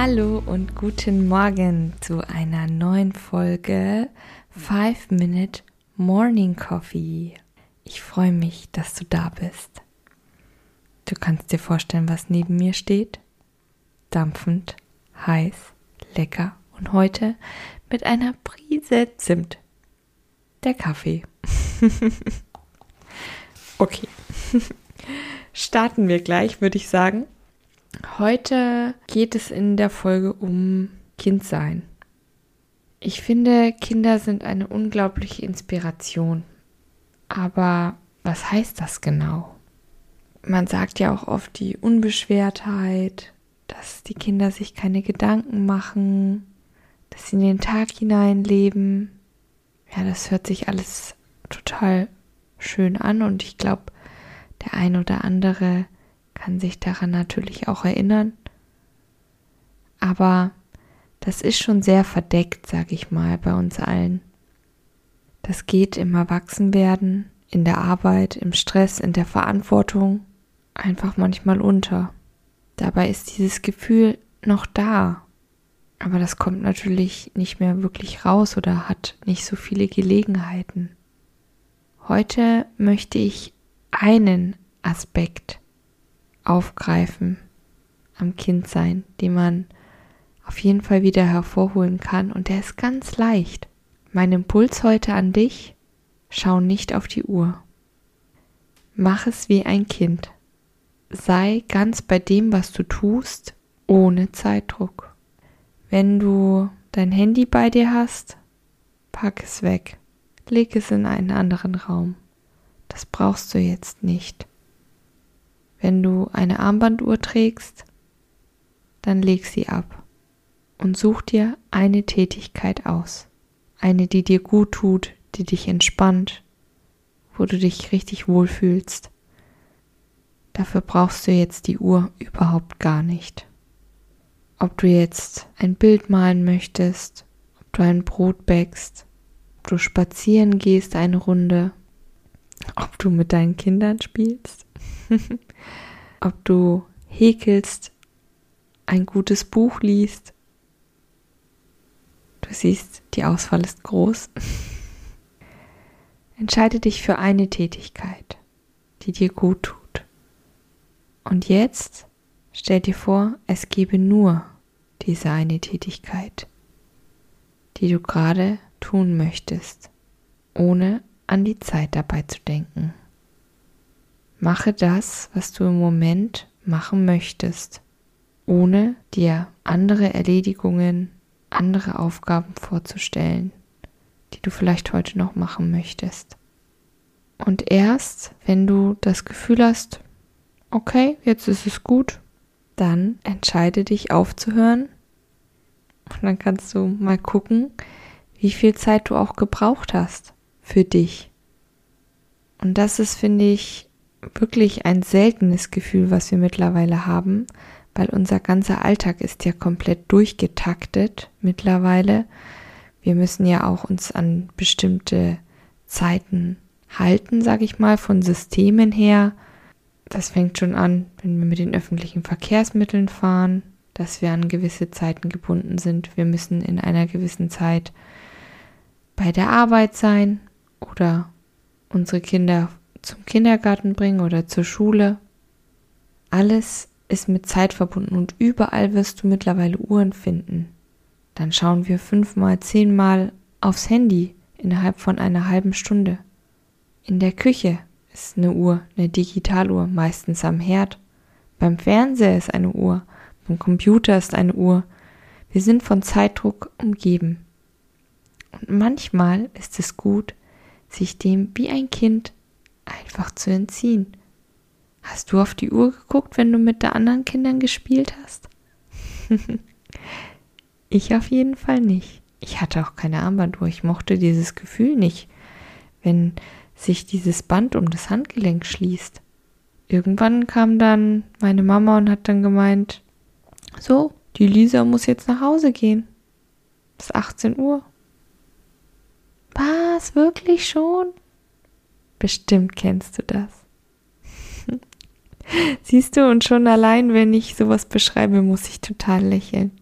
Hallo und guten Morgen zu einer neuen Folge 5 Minute Morning Coffee. Ich freue mich, dass du da bist. Du kannst dir vorstellen, was neben mir steht. Dampfend, heiß, lecker und heute mit einer Prise Zimt. Der Kaffee. okay. Starten wir gleich, würde ich sagen. Heute geht es in der Folge um Kindsein. Ich finde, Kinder sind eine unglaubliche Inspiration. Aber was heißt das genau? Man sagt ja auch oft die Unbeschwertheit, dass die Kinder sich keine Gedanken machen, dass sie in den Tag hinein leben. Ja, das hört sich alles total schön an und ich glaube, der ein oder andere kann sich daran natürlich auch erinnern. Aber das ist schon sehr verdeckt, sag ich mal, bei uns allen. Das geht im Erwachsenwerden, in der Arbeit, im Stress, in der Verantwortung einfach manchmal unter. Dabei ist dieses Gefühl noch da. Aber das kommt natürlich nicht mehr wirklich raus oder hat nicht so viele Gelegenheiten. Heute möchte ich einen Aspekt aufgreifen am Kindsein, den man auf jeden Fall wieder hervorholen kann und der ist ganz leicht. Mein Impuls heute an dich, schau nicht auf die Uhr. Mach es wie ein Kind. Sei ganz bei dem, was du tust, ohne Zeitdruck. Wenn du dein Handy bei dir hast, pack es weg. Leg es in einen anderen Raum. Das brauchst du jetzt nicht. Wenn du eine Armbanduhr trägst, dann leg sie ab und such dir eine Tätigkeit aus. Eine, die dir gut tut, die dich entspannt, wo du dich richtig wohlfühlst. Dafür brauchst du jetzt die Uhr überhaupt gar nicht. Ob du jetzt ein Bild malen möchtest, ob du ein Brot bäckst, ob du spazieren gehst eine Runde, ob du mit deinen Kindern spielst, ob du häkelst, ein gutes Buch liest. Du siehst, die Auswahl ist groß. Entscheide dich für eine Tätigkeit, die dir gut tut. Und jetzt stell dir vor, es gebe nur diese eine Tätigkeit, die du gerade tun möchtest, ohne an die Zeit dabei zu denken. Mache das, was du im Moment machen möchtest, ohne dir andere Erledigungen, andere Aufgaben vorzustellen, die du vielleicht heute noch machen möchtest. Und erst, wenn du das Gefühl hast, okay, jetzt ist es gut, dann entscheide dich aufzuhören und dann kannst du mal gucken, wie viel Zeit du auch gebraucht hast für dich. Und das ist, finde ich, wirklich ein seltenes Gefühl, was wir mittlerweile haben, weil unser ganzer Alltag ist ja komplett durchgetaktet mittlerweile. Wir müssen ja auch uns an bestimmte Zeiten halten, sage ich mal, von Systemen her. Das fängt schon an, wenn wir mit den öffentlichen Verkehrsmitteln fahren, dass wir an gewisse Zeiten gebunden sind. Wir müssen in einer gewissen Zeit bei der Arbeit sein oder unsere Kinder zum Kindergarten bringen oder zur Schule. Alles ist mit Zeit verbunden und überall wirst du mittlerweile Uhren finden. Dann schauen wir fünfmal, zehnmal aufs Handy innerhalb von einer halben Stunde. In der Küche ist eine Uhr, eine Digitaluhr, meistens am Herd. Beim Fernseher ist eine Uhr, beim Computer ist eine Uhr. Wir sind von Zeitdruck umgeben. Und manchmal ist es gut, sich dem wie ein Kind einfach zu entziehen. Hast du auf die Uhr geguckt, wenn du mit der anderen Kindern gespielt hast? ich auf jeden Fall nicht. Ich hatte auch keine Armbanduhr. Ich mochte dieses Gefühl nicht, wenn sich dieses Band um das Handgelenk schließt. Irgendwann kam dann meine Mama und hat dann gemeint, so, die Lisa muss jetzt nach Hause gehen. Ist 18 Uhr. Was, wirklich schon? Bestimmt kennst du das. Siehst du, und schon allein, wenn ich sowas beschreibe, muss ich total lächeln.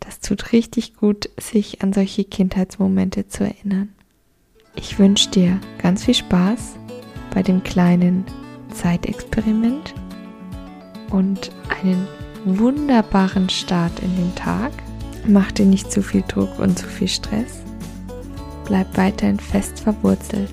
Das tut richtig gut, sich an solche Kindheitsmomente zu erinnern. Ich wünsche dir ganz viel Spaß bei dem kleinen Zeitexperiment und einen wunderbaren Start in den Tag. Mach dir nicht zu viel Druck und zu viel Stress. Bleib weiterhin fest verwurzelt.